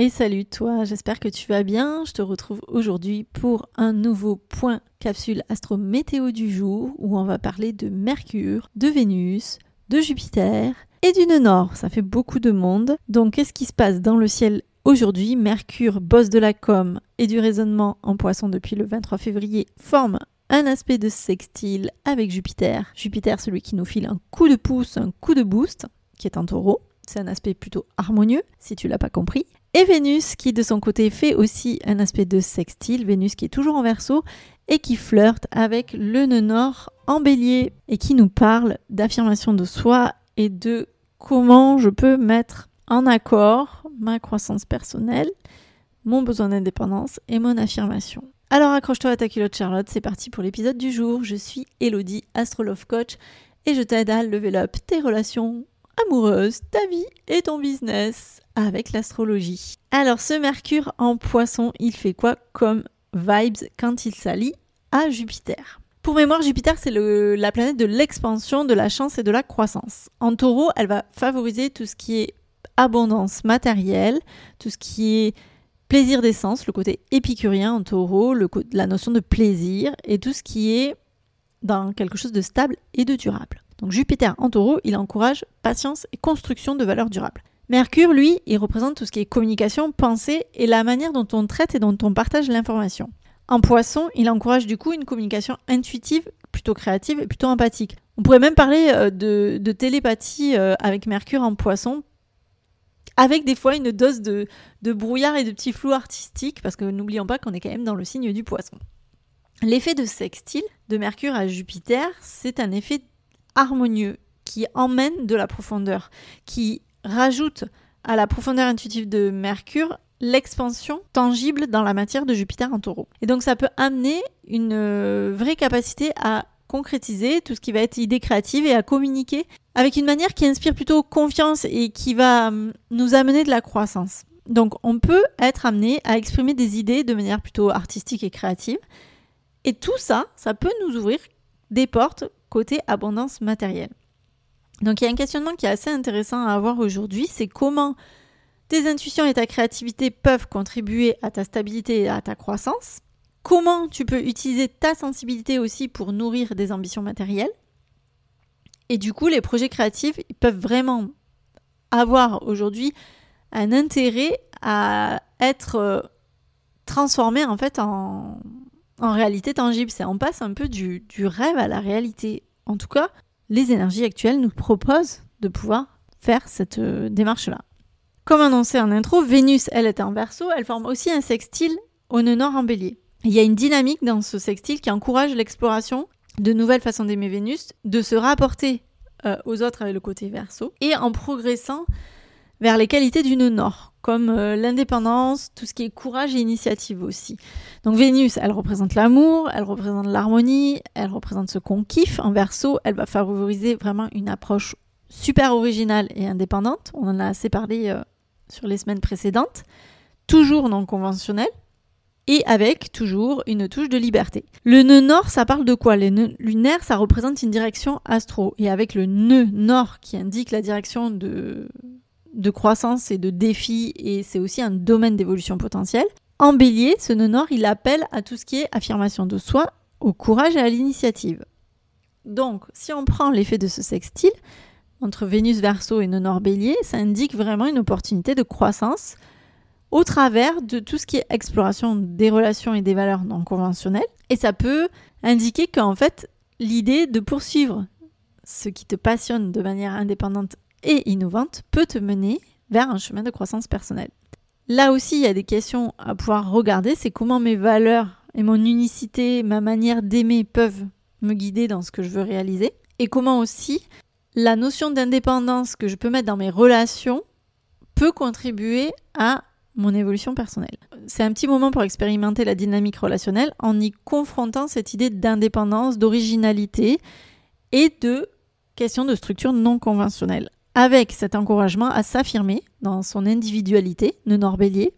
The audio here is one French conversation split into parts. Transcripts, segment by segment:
et salut toi, j'espère que tu vas bien. Je te retrouve aujourd'hui pour un nouveau point capsule astro météo du jour où on va parler de Mercure, de Vénus, de Jupiter et du nord. Ça fait beaucoup de monde. Donc qu'est-ce qui se passe dans le ciel aujourd'hui? Mercure, boss de la com et du raisonnement en poisson depuis le 23 février, forme un aspect de sextile avec Jupiter. Jupiter, celui qui nous file un coup de pouce, un coup de boost, qui est en taureau. C'est un aspect plutôt harmonieux, si tu l'as pas compris. Et Vénus qui de son côté fait aussi un aspect de sextile, Vénus qui est toujours en verso et qui flirte avec le nœud nord en bélier et qui nous parle d'affirmation de soi et de comment je peux mettre en accord ma croissance personnelle, mon besoin d'indépendance et mon affirmation. Alors accroche-toi à ta culotte Charlotte, c'est parti pour l'épisode du jour. Je suis Elodie, Astrolove Coach, et je t'aide à level up tes relations amoureuses, ta vie et ton business avec l'astrologie. Alors ce Mercure en poisson, il fait quoi comme vibes quand il s'allie à Jupiter? Pour mémoire, Jupiter, c'est la planète de l'expansion, de la chance et de la croissance. En taureau, elle va favoriser tout ce qui est abondance matérielle, tout ce qui est plaisir d'essence, le côté épicurien en taureau, la notion de plaisir et tout ce qui est dans quelque chose de stable et de durable. Donc Jupiter en taureau, il encourage patience et construction de valeurs durables. Mercure, lui, il représente tout ce qui est communication, pensée et la manière dont on traite et dont on partage l'information. En poisson, il encourage du coup une communication intuitive, plutôt créative et plutôt empathique. On pourrait même parler euh, de, télépathie euh, avec Mercure en poisson, avec des fois une dose de, de brouillard et de petits flous artistiques, parce que n'oublions pas qu'on est quand même dans le signe du poisson. L'effet de sextile de Mercure à Jupiter, c'est un effet harmonieux qui emmène de la profondeur, qui rajoute à la profondeur intuitive de Mercure l'expansion tangible dans la matière de Jupiter en taureau. Et donc ça peut amener une euh, vraie capacité à concrétiser tout ce qui va être idée créative et à communiquer avec une manière qui inspire plutôt confiance et qui va hum, nous amener de la croissance. Donc on peut être amené à exprimer des idées de manière plutôt artistique et créative. Et tout ça, ça peut nous ouvrir des portes côté abondance matérielle. Donc il y a un questionnement qui est assez intéressant à avoir aujourd'hui, c'est comment tes intuitions et ta créativité peuvent contribuer à ta stabilité et à ta croissance. Comment tu peux utiliser ta sensibilité aussi pour nourrir des ambitions matérielles. Et du coup, les projets créatifs ils peuvent vraiment avoir aujourd'hui un intérêt à être euh, transformés en réalité tangible. On passe un peu du rêve à la réalité. En tout cas, les énergies actuelles nous proposent de pouvoir faire cette euh, démarche-là. Comme annoncé en intro, Vénus, elle est en verso, elle forme aussi un sextile au nœud nord en bélier. Il y a une dynamique dans ce sextile qui encourage l'exploration de nouvelles façons d'aimer Vénus, de se rapporter euh, aux autres avec le côté verso, et en progressant vers les qualités du nœud nord, comme euh, l'indépendance, tout ce qui est courage et initiative aussi. Donc Vénus, elle représente l'amour, elle représente l'harmonie, elle représente ce qu'on kiffe. En verso, elle va favoriser vraiment une approche super originale et indépendante. On en a assez parlé euh, sur les semaines précédentes. Toujours non conventionnelle et avec toujours une touche de liberté. Le nœud nord, ça parle de quoi? Le nœud lunaire, ça représente une direction astro. Et avec le nœud nord qui indique la direction de de croissance et de défi et c'est aussi un domaine d'évolution potentielle. En bélier, ce nœud nord, il appelle à tout ce qui est affirmation de soi, au courage et à l'initiative. Donc, si on prend l'effet de ce sextile, entre Vénus verso et nœud nord bélier, ça indique vraiment une opportunité de croissance au travers de tout ce qui est exploration des relations et des valeurs non conventionnelles. Et ça peut indiquer qu'en fait, l'idée de poursuivre ce qui te passionne de manière indépendante et innovante peut te mener vers un chemin de croissance personnelle. Là aussi, il y a des questions à pouvoir regarder, c'est comment mes valeurs et mon unicité, ma manière d'aimer peuvent me guider dans ce que je veux réaliser, et comment aussi la notion d'indépendance que je peux mettre dans mes relations peut contribuer à mon évolution personnelle. C'est un petit moment pour expérimenter la dynamique relationnelle en y confrontant cette idée d'indépendance, d'originalité et de question de structure non conventionnelle avec cet encouragement à s'affirmer dans son individualité, le Norbellier.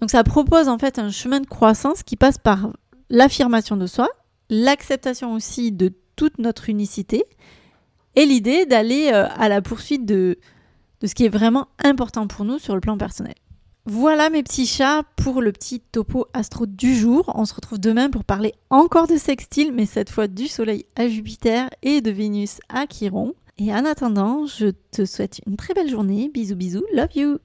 Donc ça propose en fait un chemin de croissance qui passe par l'affirmation de soi, l'acceptation aussi de toute notre unicité et l'idée d'aller euh, à la poursuite de, de ce qui est vraiment important pour nous sur le plan personnel. Voilà mes petits chats pour le petit topo astro du jour. On se retrouve demain pour parler encore de sextile, mais cette fois du Soleil à Jupiter et de Vénus à Chiron. Et en attendant, je te souhaite une très belle journée. Bisous bisous, love you